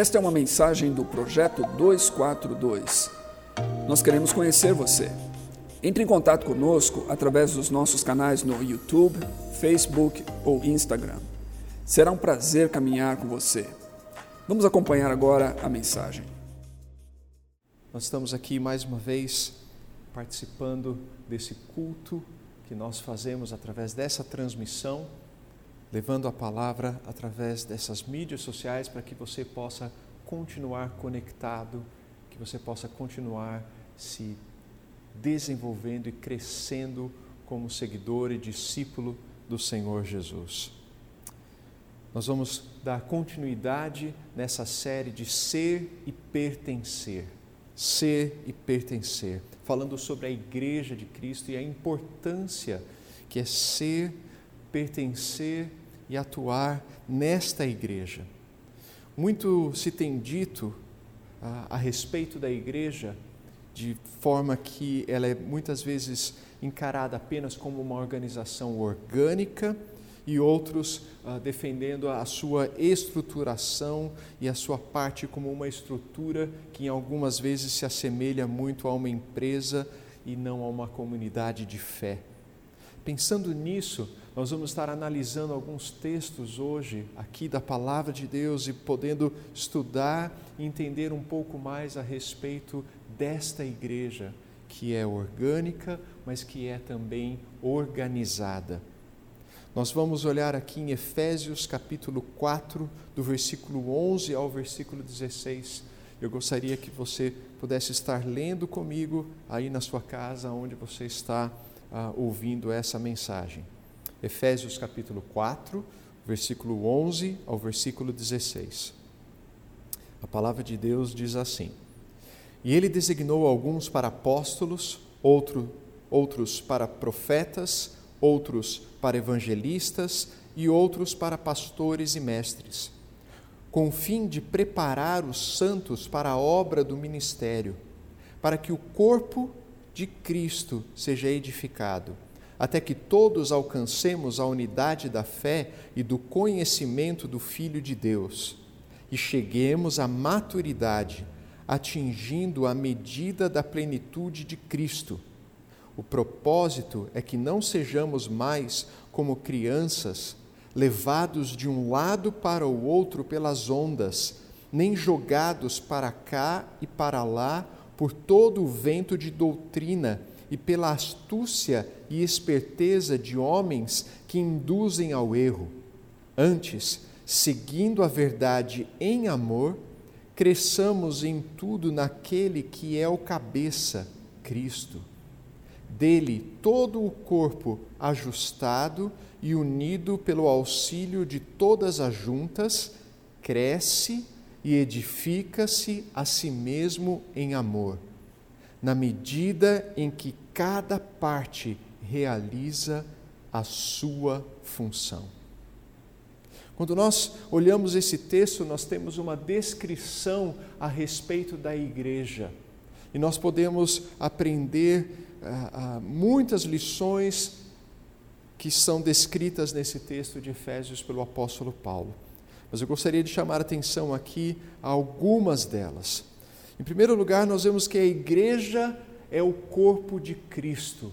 Esta é uma mensagem do Projeto 242. Nós queremos conhecer você. Entre em contato conosco através dos nossos canais no YouTube, Facebook ou Instagram. Será um prazer caminhar com você. Vamos acompanhar agora a mensagem. Nós estamos aqui mais uma vez participando desse culto que nós fazemos através dessa transmissão levando a palavra através dessas mídias sociais para que você possa continuar conectado, que você possa continuar se desenvolvendo e crescendo como seguidor e discípulo do Senhor Jesus. Nós vamos dar continuidade nessa série de ser e pertencer. Ser e pertencer, falando sobre a igreja de Cristo e a importância que é ser, pertencer e atuar nesta igreja. Muito se tem dito a, a respeito da igreja de forma que ela é muitas vezes encarada apenas como uma organização orgânica e outros ah, defendendo a sua estruturação e a sua parte como uma estrutura que em algumas vezes se assemelha muito a uma empresa e não a uma comunidade de fé. Pensando nisso, nós vamos estar analisando alguns textos hoje aqui da palavra de Deus e podendo estudar e entender um pouco mais a respeito desta igreja que é orgânica, mas que é também organizada. Nós vamos olhar aqui em Efésios capítulo 4, do versículo 11 ao versículo 16. Eu gostaria que você pudesse estar lendo comigo aí na sua casa, onde você está ah, ouvindo essa mensagem. Efésios capítulo 4, versículo 11 ao versículo 16. A palavra de Deus diz assim: E ele designou alguns para apóstolos, outro, outros para profetas, outros para evangelistas e outros para pastores e mestres, com o fim de preparar os santos para a obra do ministério, para que o corpo de Cristo seja edificado até que todos alcancemos a unidade da fé e do conhecimento do Filho de Deus e cheguemos à maturidade, atingindo a medida da plenitude de Cristo. O propósito é que não sejamos mais como crianças, levados de um lado para o outro pelas ondas, nem jogados para cá e para lá por todo o vento de doutrina e pela astúcia e esperteza de homens que induzem ao erro. Antes, seguindo a verdade em amor, cresçamos em tudo naquele que é o cabeça, Cristo. Dele, todo o corpo ajustado e unido pelo auxílio de todas as juntas, cresce e edifica-se a si mesmo em amor na medida em que cada parte realiza a sua função. Quando nós olhamos esse texto, nós temos uma descrição a respeito da igreja. E nós podemos aprender ah, ah, muitas lições que são descritas nesse texto de Efésios pelo apóstolo Paulo. Mas eu gostaria de chamar a atenção aqui a algumas delas. Em primeiro lugar, nós vemos que a igreja é o corpo de Cristo.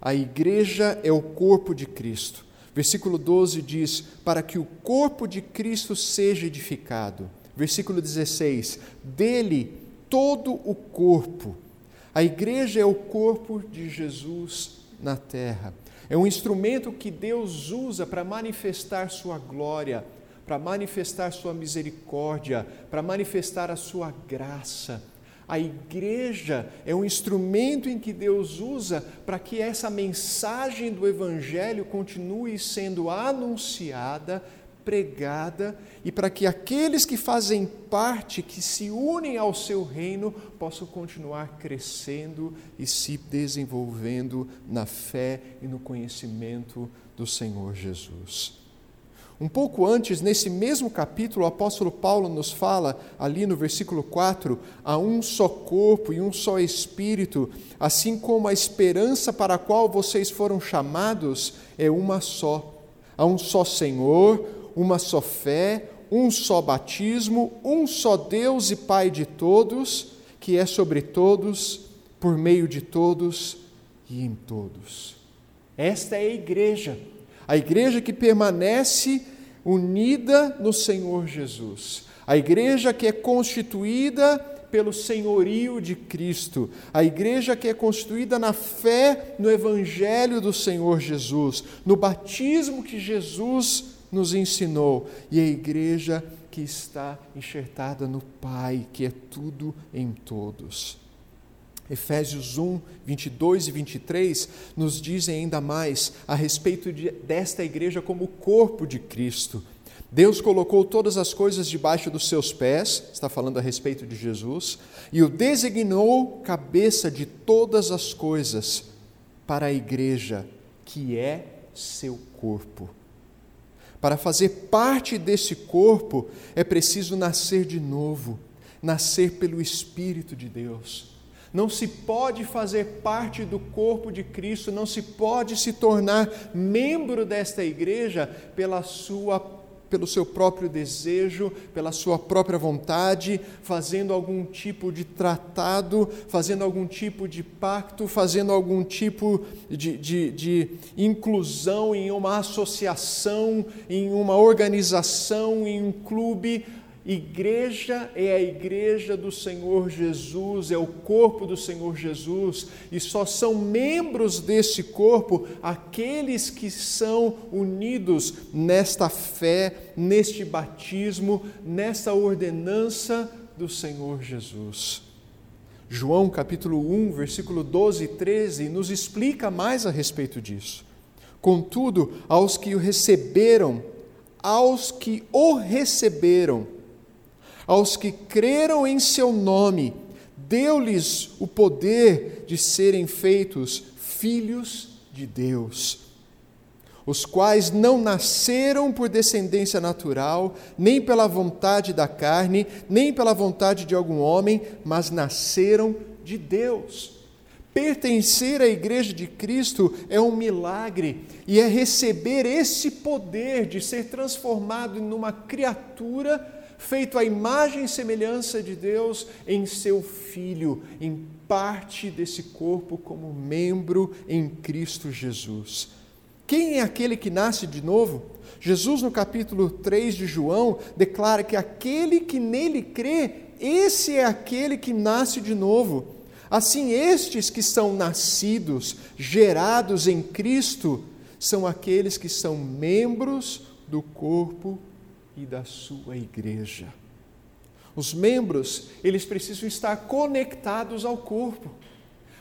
A igreja é o corpo de Cristo. Versículo 12 diz: Para que o corpo de Cristo seja edificado. Versículo 16: Dele todo o corpo. A igreja é o corpo de Jesus na terra. É um instrumento que Deus usa para manifestar Sua glória para manifestar Sua misericórdia, para manifestar a Sua graça. A igreja é um instrumento em que Deus usa para que essa mensagem do Evangelho continue sendo anunciada, pregada e para que aqueles que fazem parte, que se unem ao seu reino, possam continuar crescendo e se desenvolvendo na fé e no conhecimento do Senhor Jesus. Um pouco antes, nesse mesmo capítulo, o apóstolo Paulo nos fala, ali no versículo 4, há um só corpo e um só espírito, assim como a esperança para a qual vocês foram chamados é uma só. Há um só Senhor, uma só fé, um só batismo, um só Deus e Pai de todos, que é sobre todos, por meio de todos e em todos. Esta é a igreja, a igreja que permanece unida no Senhor Jesus, a igreja que é constituída pelo senhorio de Cristo, a igreja que é constituída na fé no Evangelho do Senhor Jesus, no batismo que Jesus nos ensinou, e a igreja que está enxertada no Pai, que é tudo em todos. Efésios 1, 22 e 23 nos dizem ainda mais a respeito de, desta igreja como corpo de Cristo. Deus colocou todas as coisas debaixo dos seus pés, está falando a respeito de Jesus, e o designou cabeça de todas as coisas para a igreja, que é seu corpo. Para fazer parte desse corpo é preciso nascer de novo, nascer pelo Espírito de Deus. Não se pode fazer parte do corpo de Cristo, não se pode se tornar membro desta igreja pela sua pelo seu próprio desejo, pela sua própria vontade, fazendo algum tipo de tratado, fazendo algum tipo de pacto, fazendo algum tipo de, de, de inclusão em uma associação, em uma organização, em um clube Igreja é a igreja do Senhor Jesus, é o corpo do Senhor Jesus, e só são membros desse corpo aqueles que são unidos nesta fé, neste batismo, nesta ordenança do Senhor Jesus. João capítulo 1, versículo 12 e 13 nos explica mais a respeito disso. Contudo, aos que o receberam, aos que o receberam, aos que creram em seu nome, deu-lhes o poder de serem feitos filhos de Deus, os quais não nasceram por descendência natural, nem pela vontade da carne, nem pela vontade de algum homem, mas nasceram de Deus. Pertencer à Igreja de Cristo é um milagre e é receber esse poder de ser transformado em uma criatura feito à imagem e semelhança de Deus em seu Filho, em parte desse corpo como membro em Cristo Jesus. Quem é aquele que nasce de novo? Jesus, no capítulo 3 de João, declara que aquele que nele crê, esse é aquele que nasce de novo. Assim, estes que são nascidos, gerados em Cristo, são aqueles que são membros do corpo e da sua igreja. Os membros, eles precisam estar conectados ao corpo.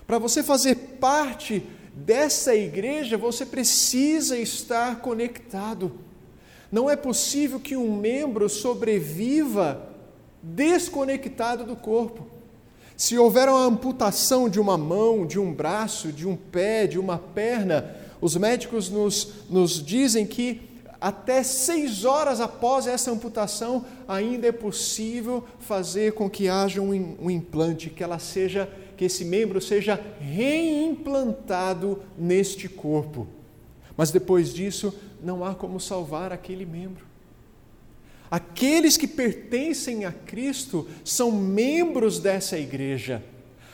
Para você fazer parte dessa igreja, você precisa estar conectado. Não é possível que um membro sobreviva desconectado do corpo. Se houver uma amputação de uma mão, de um braço, de um pé, de uma perna, os médicos nos, nos dizem que até seis horas após essa amputação, ainda é possível fazer com que haja um, um implante, que ela seja, que esse membro seja reimplantado neste corpo. Mas depois disso, não há como salvar aquele membro. Aqueles que pertencem a Cristo são membros dessa igreja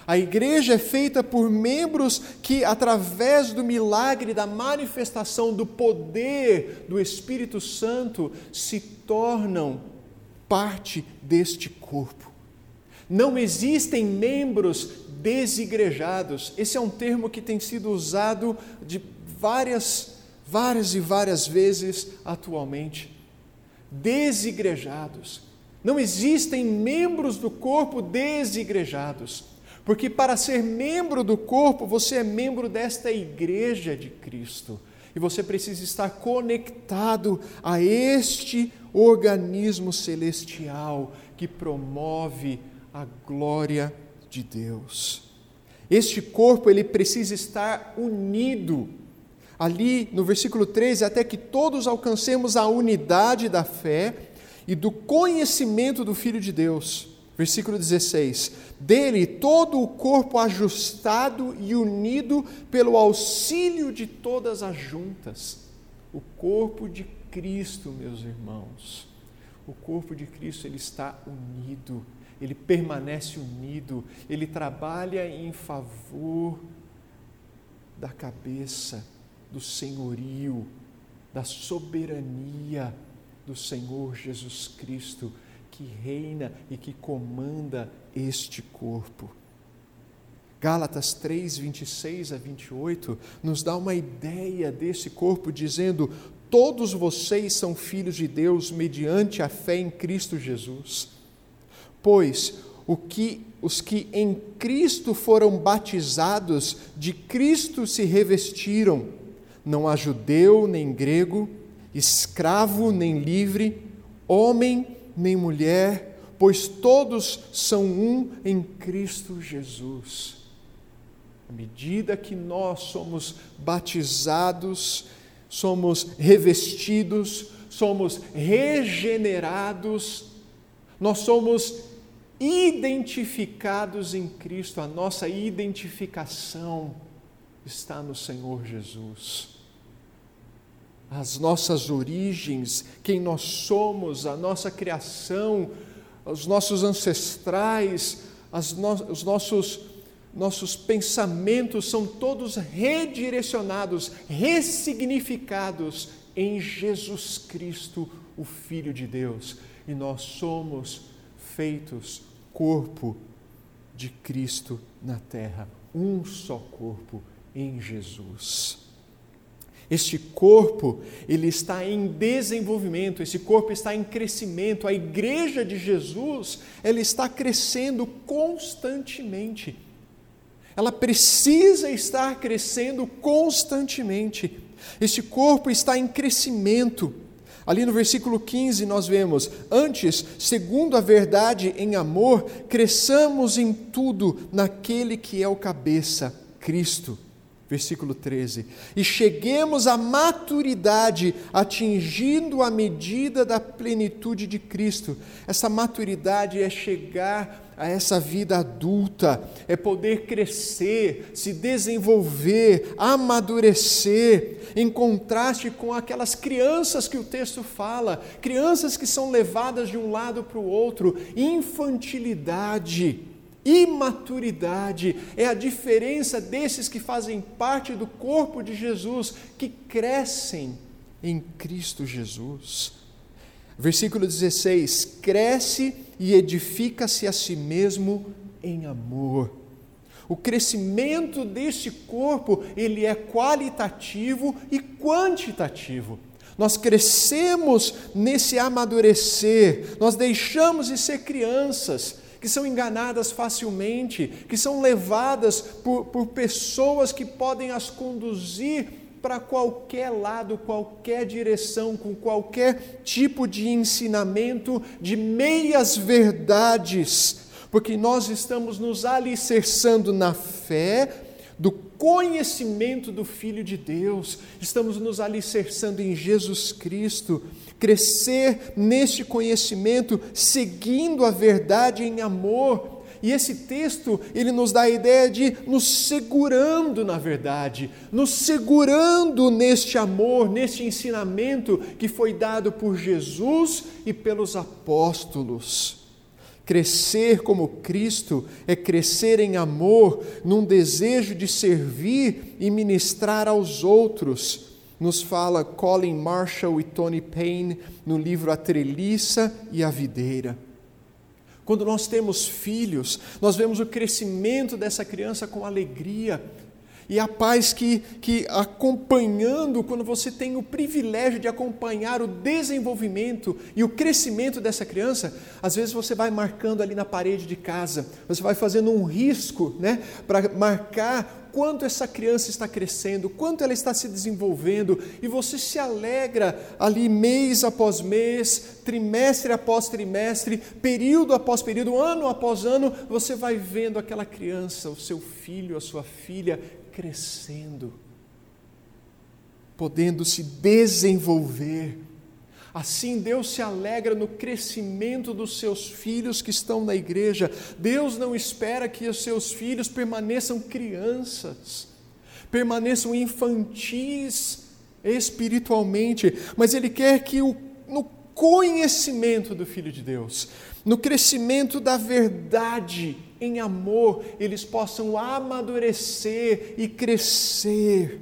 a igreja é feita por membros que, através do milagre da manifestação do poder do Espírito Santo, se tornam parte deste corpo. Não existem membros desigrejados. Esse é um termo que tem sido usado de várias, várias e várias vezes atualmente. Desigrejados. Não existem membros do corpo desigrejados. Porque para ser membro do corpo, você é membro desta igreja de Cristo. E você precisa estar conectado a este organismo celestial que promove a glória de Deus. Este corpo ele precisa estar unido. Ali no versículo 13, até que todos alcancemos a unidade da fé e do conhecimento do Filho de Deus Versículo 16: Dele todo o corpo ajustado e unido pelo auxílio de todas as juntas. O corpo de Cristo, meus irmãos. O corpo de Cristo ele está unido, ele permanece unido, ele trabalha em favor da cabeça, do senhorio, da soberania do Senhor Jesus Cristo, que reina e que comanda este corpo. Gálatas 3, 26 a 28 nos dá uma ideia desse corpo, dizendo: Todos vocês são filhos de Deus mediante a fé em Cristo Jesus. Pois o que, os que em Cristo foram batizados, de Cristo se revestiram, não há judeu nem grego, escravo nem livre, homem nem mulher, pois todos são um em Cristo Jesus. À medida que nós somos batizados, somos revestidos, somos regenerados, nós somos identificados em Cristo, a nossa identificação está no Senhor Jesus. As nossas origens, quem nós somos, a nossa criação, os nossos ancestrais, no, os nossos nossos pensamentos são todos redirecionados, ressignificados em Jesus Cristo, o Filho de Deus, e nós somos feitos corpo de Cristo na terra, um só corpo em Jesus. Este corpo, ele está em desenvolvimento, esse corpo está em crescimento. A igreja de Jesus, ela está crescendo constantemente ela precisa estar crescendo constantemente. Este corpo está em crescimento. Ali no versículo 15 nós vemos: Antes, segundo a verdade em amor, cresçamos em tudo naquele que é o cabeça, Cristo. Versículo 13: E cheguemos à maturidade, atingindo a medida da plenitude de Cristo. Essa maturidade é chegar a essa vida adulta, é poder crescer, se desenvolver, amadurecer, em contraste com aquelas crianças que o texto fala, crianças que são levadas de um lado para o outro, infantilidade. Imaturidade é a diferença desses que fazem parte do corpo de Jesus, que crescem em Cristo Jesus. Versículo 16: cresce e edifica-se a si mesmo em amor. O crescimento deste corpo, ele é qualitativo e quantitativo. Nós crescemos nesse amadurecer, nós deixamos de ser crianças que são enganadas facilmente, que são levadas por, por pessoas que podem as conduzir para qualquer lado, qualquer direção, com qualquer tipo de ensinamento, de meias verdades, porque nós estamos nos alicerçando na fé, do conhecimento do Filho de Deus, estamos nos alicerçando em Jesus Cristo, crescer neste conhecimento, seguindo a verdade em amor, e esse texto, ele nos dá a ideia de nos segurando na verdade, nos segurando neste amor, neste ensinamento que foi dado por Jesus e pelos apóstolos. Crescer como Cristo é crescer em amor, num desejo de servir e ministrar aos outros. Nos fala Colin Marshall e Tony Payne no livro A Treliça e a Videira. Quando nós temos filhos, nós vemos o crescimento dessa criança com alegria. E a paz que, que acompanhando, quando você tem o privilégio de acompanhar o desenvolvimento e o crescimento dessa criança, às vezes você vai marcando ali na parede de casa, você vai fazendo um risco né, para marcar quanto essa criança está crescendo, quanto ela está se desenvolvendo, e você se alegra ali mês após mês, trimestre após trimestre, período após período, ano após ano, você vai vendo aquela criança, o seu filho, a sua filha crescendo, podendo se desenvolver Assim Deus se alegra no crescimento dos seus filhos que estão na igreja. Deus não espera que os seus filhos permaneçam crianças, permaneçam infantis espiritualmente, mas Ele quer que o, no conhecimento do Filho de Deus, no crescimento da verdade em amor, eles possam amadurecer e crescer.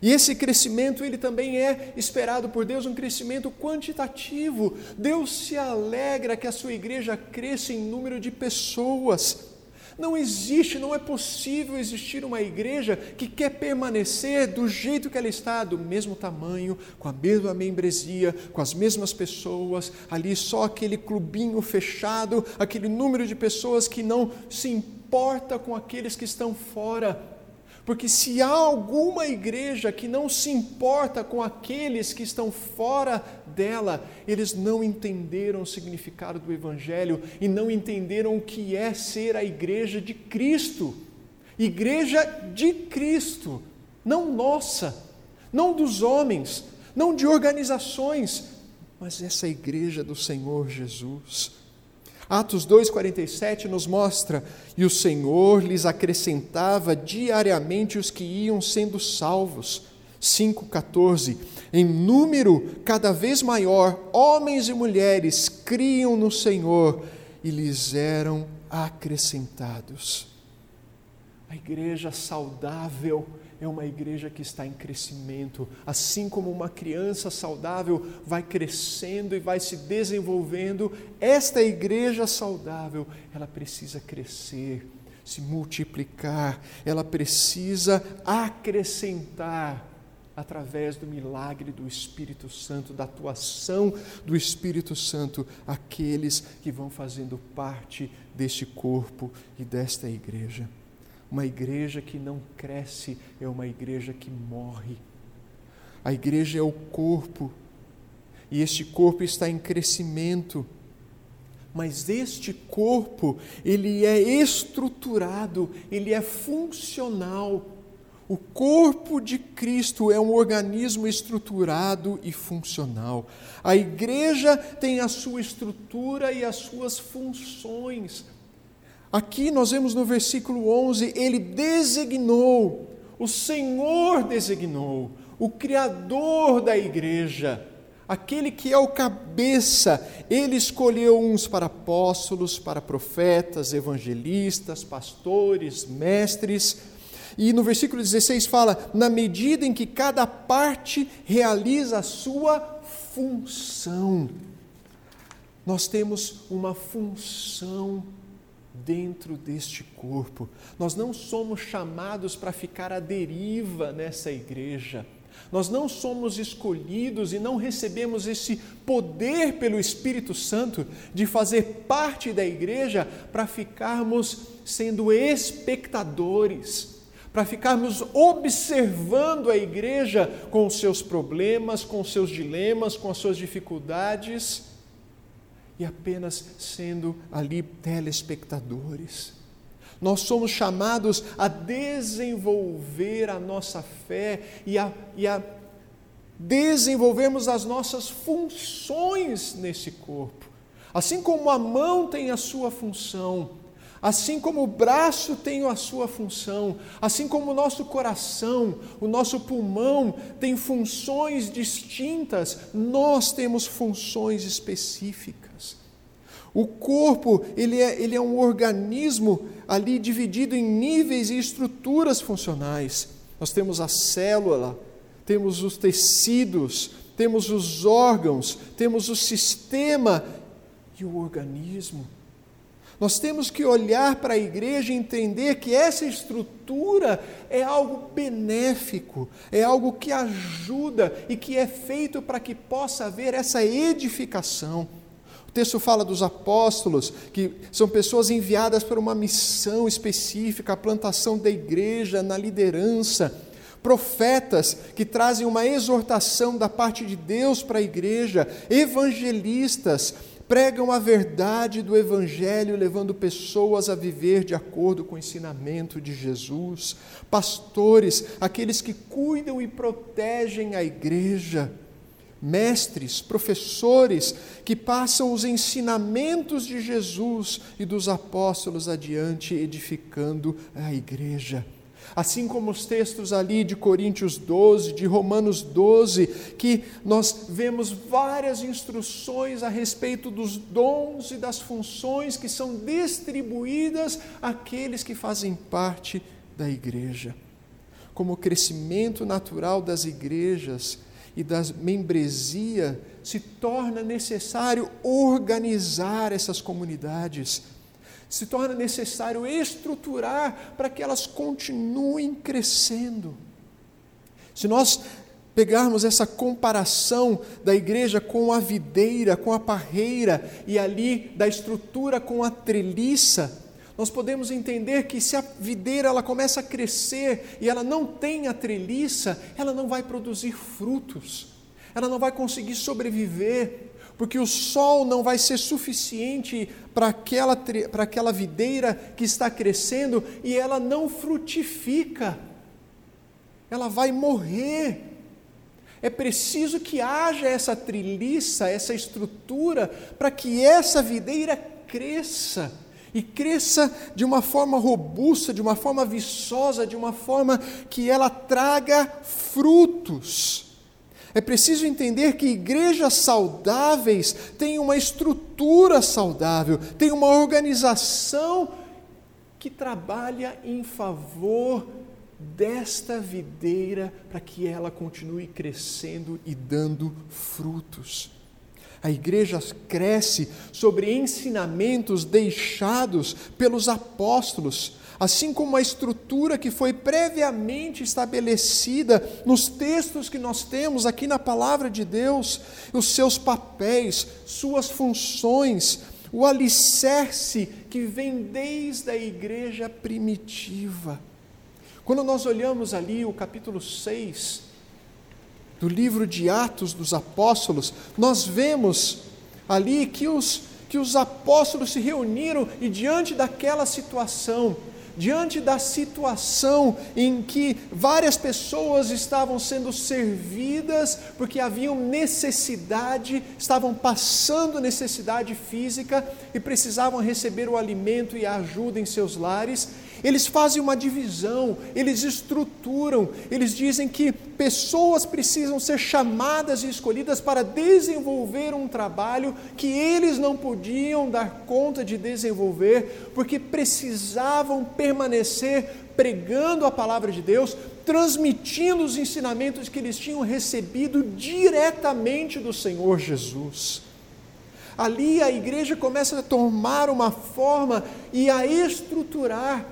E esse crescimento, ele também é esperado por Deus, um crescimento quantitativo. Deus se alegra que a sua igreja cresça em número de pessoas. Não existe, não é possível existir uma igreja que quer permanecer do jeito que ela está, do mesmo tamanho, com a mesma membresia, com as mesmas pessoas, ali só aquele clubinho fechado, aquele número de pessoas que não se importa com aqueles que estão fora. Porque se há alguma igreja que não se importa com aqueles que estão fora dela, eles não entenderam o significado do Evangelho e não entenderam o que é ser a igreja de Cristo. Igreja de Cristo, não nossa, não dos homens, não de organizações, mas essa igreja do Senhor Jesus. Atos 2,47 nos mostra: e o Senhor lhes acrescentava diariamente os que iam sendo salvos. 5,14: Em número cada vez maior, homens e mulheres criam no Senhor e lhes eram acrescentados. A igreja saudável é uma igreja que está em crescimento, assim como uma criança saudável vai crescendo e vai se desenvolvendo, esta igreja saudável, ela precisa crescer, se multiplicar, ela precisa acrescentar através do milagre do Espírito Santo, da atuação do Espírito Santo, aqueles que vão fazendo parte deste corpo e desta igreja. Uma igreja que não cresce é uma igreja que morre. A igreja é o corpo, e este corpo está em crescimento. Mas este corpo, ele é estruturado, ele é funcional. O corpo de Cristo é um organismo estruturado e funcional. A igreja tem a sua estrutura e as suas funções. Aqui nós vemos no versículo 11: Ele designou, o Senhor designou, o Criador da igreja, aquele que é o cabeça, ele escolheu uns para apóstolos, para profetas, evangelistas, pastores, mestres. E no versículo 16 fala: na medida em que cada parte realiza a sua função. Nós temos uma função dentro deste corpo. Nós não somos chamados para ficar à deriva nessa igreja. Nós não somos escolhidos e não recebemos esse poder pelo Espírito Santo de fazer parte da igreja para ficarmos sendo espectadores, para ficarmos observando a igreja com os seus problemas, com os seus dilemas, com as suas dificuldades e apenas sendo ali telespectadores. Nós somos chamados a desenvolver a nossa fé e a, e a desenvolvermos as nossas funções nesse corpo. Assim como a mão tem a sua função, Assim como o braço tem a sua função, assim como o nosso coração, o nosso pulmão tem funções distintas, nós temos funções específicas. O corpo, ele é, ele é um organismo ali dividido em níveis e estruturas funcionais. Nós temos a célula, temos os tecidos, temos os órgãos, temos o sistema e o organismo. Nós temos que olhar para a igreja e entender que essa estrutura é algo benéfico, é algo que ajuda e que é feito para que possa haver essa edificação. O texto fala dos apóstolos, que são pessoas enviadas para uma missão específica, a plantação da igreja, na liderança. Profetas que trazem uma exortação da parte de Deus para a igreja, evangelistas pregam a verdade do Evangelho, levando pessoas a viver de acordo com o ensinamento de Jesus, pastores, aqueles que cuidam e protegem a igreja, mestres, professores, que passam os ensinamentos de Jesus e dos apóstolos adiante, edificando a igreja. Assim como os textos ali de Coríntios 12, de Romanos 12, que nós vemos várias instruções a respeito dos dons e das funções que são distribuídas àqueles que fazem parte da igreja. Como o crescimento natural das igrejas e da membresia, se torna necessário organizar essas comunidades se torna necessário estruturar para que elas continuem crescendo. Se nós pegarmos essa comparação da igreja com a videira, com a parreira e ali da estrutura com a treliça, nós podemos entender que se a videira ela começa a crescer e ela não tem a treliça, ela não vai produzir frutos. Ela não vai conseguir sobreviver, porque o sol não vai ser suficiente para aquela, para aquela videira que está crescendo e ela não frutifica, ela vai morrer. É preciso que haja essa triliça, essa estrutura, para que essa videira cresça e cresça de uma forma robusta, de uma forma viçosa, de uma forma que ela traga frutos. É preciso entender que igrejas saudáveis têm uma estrutura saudável, têm uma organização que trabalha em favor desta videira para que ela continue crescendo e dando frutos. A igreja cresce sobre ensinamentos deixados pelos apóstolos, assim como a estrutura que foi previamente estabelecida nos textos que nós temos aqui na palavra de Deus, os seus papéis, suas funções, o alicerce que vem desde a igreja primitiva. Quando nós olhamos ali o capítulo 6 do livro de Atos dos Apóstolos, nós vemos ali que os, que os apóstolos se reuniram e, diante daquela situação, diante da situação em que várias pessoas estavam sendo servidas porque haviam necessidade, estavam passando necessidade física e precisavam receber o alimento e a ajuda em seus lares, eles fazem uma divisão, eles estruturam, eles dizem que pessoas precisam ser chamadas e escolhidas para desenvolver um trabalho que eles não podiam dar conta de desenvolver, porque precisavam permanecer pregando a palavra de Deus, transmitindo os ensinamentos que eles tinham recebido diretamente do Senhor Jesus. Ali a igreja começa a tomar uma forma e a estruturar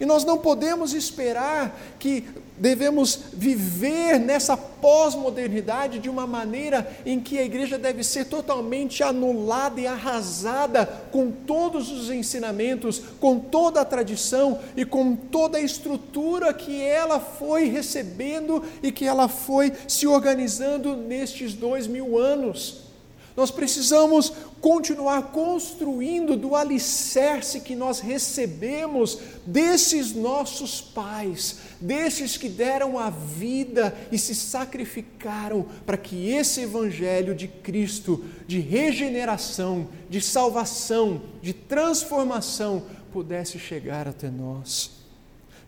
e nós não podemos esperar que devemos viver nessa pós-modernidade de uma maneira em que a igreja deve ser totalmente anulada e arrasada com todos os ensinamentos, com toda a tradição e com toda a estrutura que ela foi recebendo e que ela foi se organizando nestes dois mil anos. Nós precisamos continuar construindo do alicerce que nós recebemos desses nossos pais, desses que deram a vida e se sacrificaram para que esse Evangelho de Cristo, de regeneração, de salvação, de transformação, pudesse chegar até nós.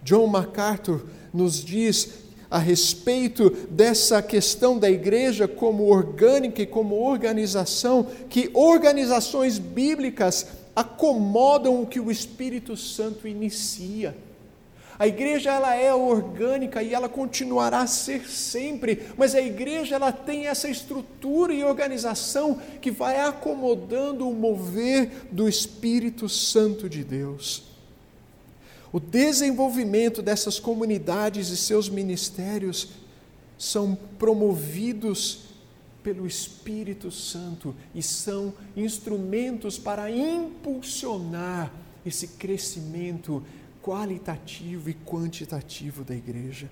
John MacArthur nos diz a respeito dessa questão da igreja como orgânica e como organização, que organizações bíblicas acomodam o que o Espírito Santo inicia. A igreja ela é orgânica e ela continuará a ser sempre, mas a igreja ela tem essa estrutura e organização que vai acomodando o mover do Espírito Santo de Deus. O desenvolvimento dessas comunidades e seus ministérios são promovidos pelo Espírito Santo e são instrumentos para impulsionar esse crescimento qualitativo e quantitativo da igreja.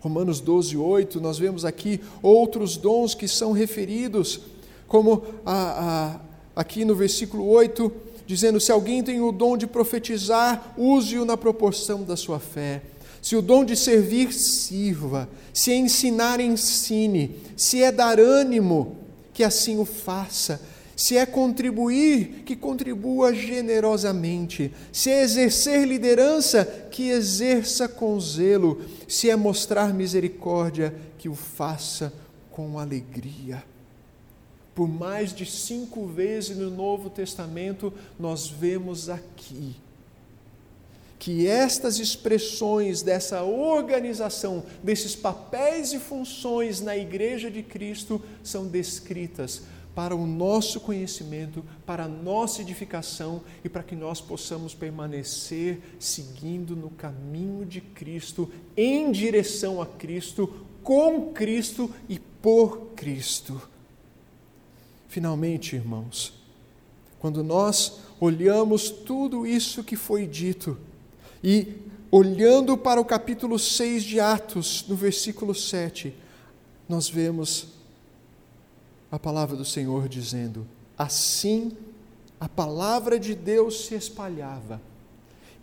Romanos 12, 8, nós vemos aqui outros dons que são referidos, como a, a, aqui no versículo 8, dizendo: se alguém tem o dom de profetizar, use-o na proporção da sua fé. Se o dom de servir, sirva. Se é ensinar, ensine. Se é dar ânimo, que assim o faça. Se é contribuir, que contribua generosamente. Se é exercer liderança, que exerça com zelo. Se é mostrar misericórdia, que o faça com alegria. Por mais de cinco vezes no Novo Testamento, nós vemos aqui que estas expressões dessa organização, desses papéis e funções na Igreja de Cristo são descritas para o nosso conhecimento, para a nossa edificação e para que nós possamos permanecer seguindo no caminho de Cristo, em direção a Cristo, com Cristo e por Cristo. Finalmente, irmãos, quando nós olhamos tudo isso que foi dito, e olhando para o capítulo 6 de Atos, no versículo 7, nós vemos a palavra do Senhor dizendo: Assim a palavra de Deus se espalhava,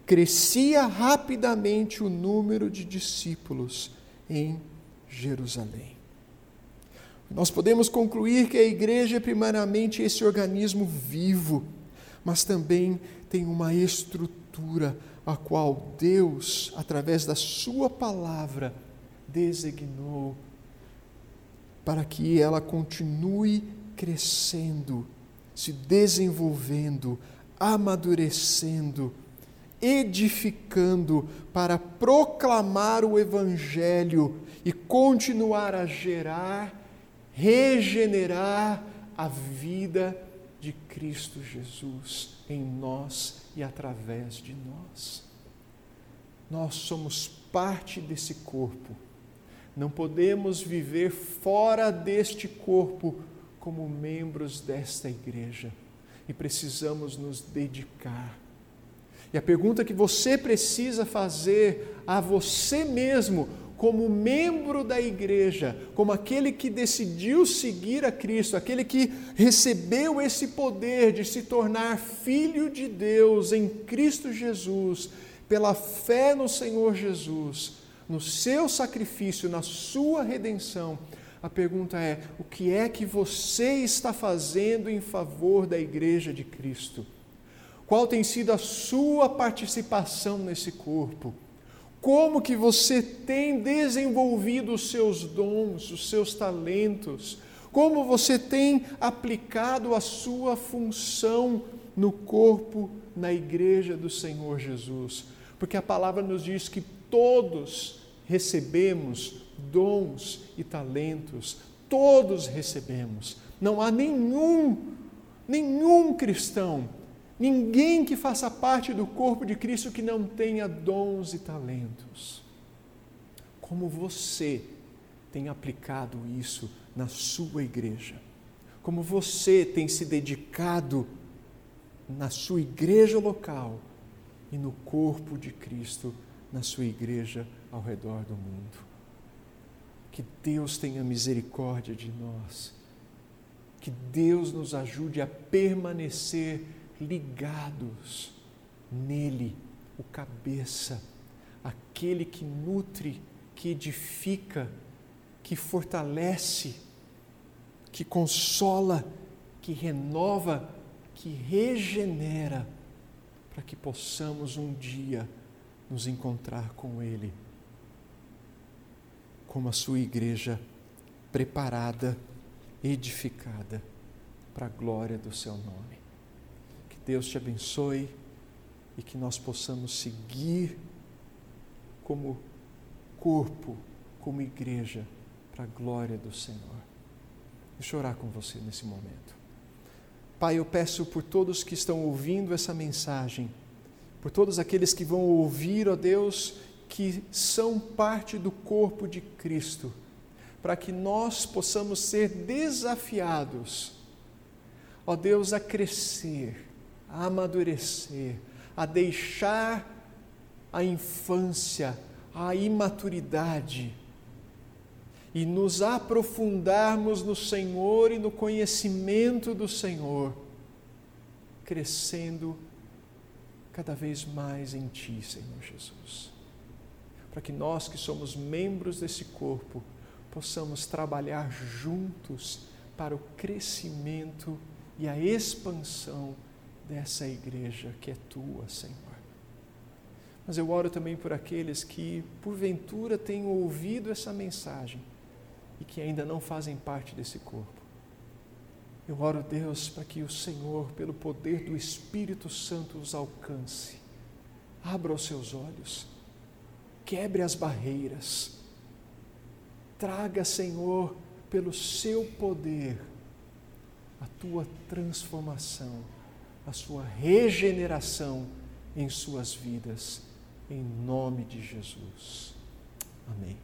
crescia rapidamente o número de discípulos em Jerusalém. Nós podemos concluir que a igreja é primeiramente esse organismo vivo, mas também tem uma estrutura a qual Deus, através da Sua palavra, designou para que ela continue crescendo, se desenvolvendo, amadurecendo, edificando para proclamar o Evangelho e continuar a gerar, regenerar a vida de Cristo Jesus em nós e através de nós. Nós somos parte desse corpo. Não podemos viver fora deste corpo como membros desta igreja e precisamos nos dedicar. E a pergunta que você precisa fazer a você mesmo, como membro da igreja, como aquele que decidiu seguir a Cristo, aquele que recebeu esse poder de se tornar filho de Deus em Cristo Jesus, pela fé no Senhor Jesus, no seu sacrifício, na sua redenção. A pergunta é: o que é que você está fazendo em favor da igreja de Cristo? Qual tem sido a sua participação nesse corpo? Como que você tem desenvolvido os seus dons, os seus talentos, como você tem aplicado a sua função no corpo, na igreja do Senhor Jesus. Porque a palavra nos diz que todos recebemos dons e talentos, todos recebemos. Não há nenhum, nenhum cristão Ninguém que faça parte do corpo de Cristo que não tenha dons e talentos. Como você tem aplicado isso na sua igreja? Como você tem se dedicado na sua igreja local e no corpo de Cristo na sua igreja ao redor do mundo? Que Deus tenha misericórdia de nós. Que Deus nos ajude a permanecer ligados nele, o cabeça, aquele que nutre, que edifica, que fortalece, que consola, que renova, que regenera, para que possamos um dia nos encontrar com Ele, como a sua igreja preparada, edificada para a glória do Seu nome. Deus te abençoe e que nós possamos seguir como corpo, como igreja, para a glória do Senhor. Deixa eu orar com você nesse momento. Pai, eu peço por todos que estão ouvindo essa mensagem, por todos aqueles que vão ouvir, ó Deus, que são parte do corpo de Cristo, para que nós possamos ser desafiados, ó Deus, a crescer a amadurecer, a deixar a infância, a imaturidade e nos aprofundarmos no Senhor e no conhecimento do Senhor, crescendo cada vez mais em Ti, Senhor Jesus. Para que nós que somos membros desse corpo possamos trabalhar juntos para o crescimento e a expansão dessa igreja que é tua, Senhor. Mas eu oro também por aqueles que, porventura, tenham ouvido essa mensagem e que ainda não fazem parte desse corpo. Eu oro, Deus, para que o Senhor, pelo poder do Espírito Santo, os alcance. Abra os seus olhos, quebre as barreiras, traga, Senhor, pelo seu poder, a tua transformação, a sua regeneração em suas vidas, em nome de Jesus. Amém.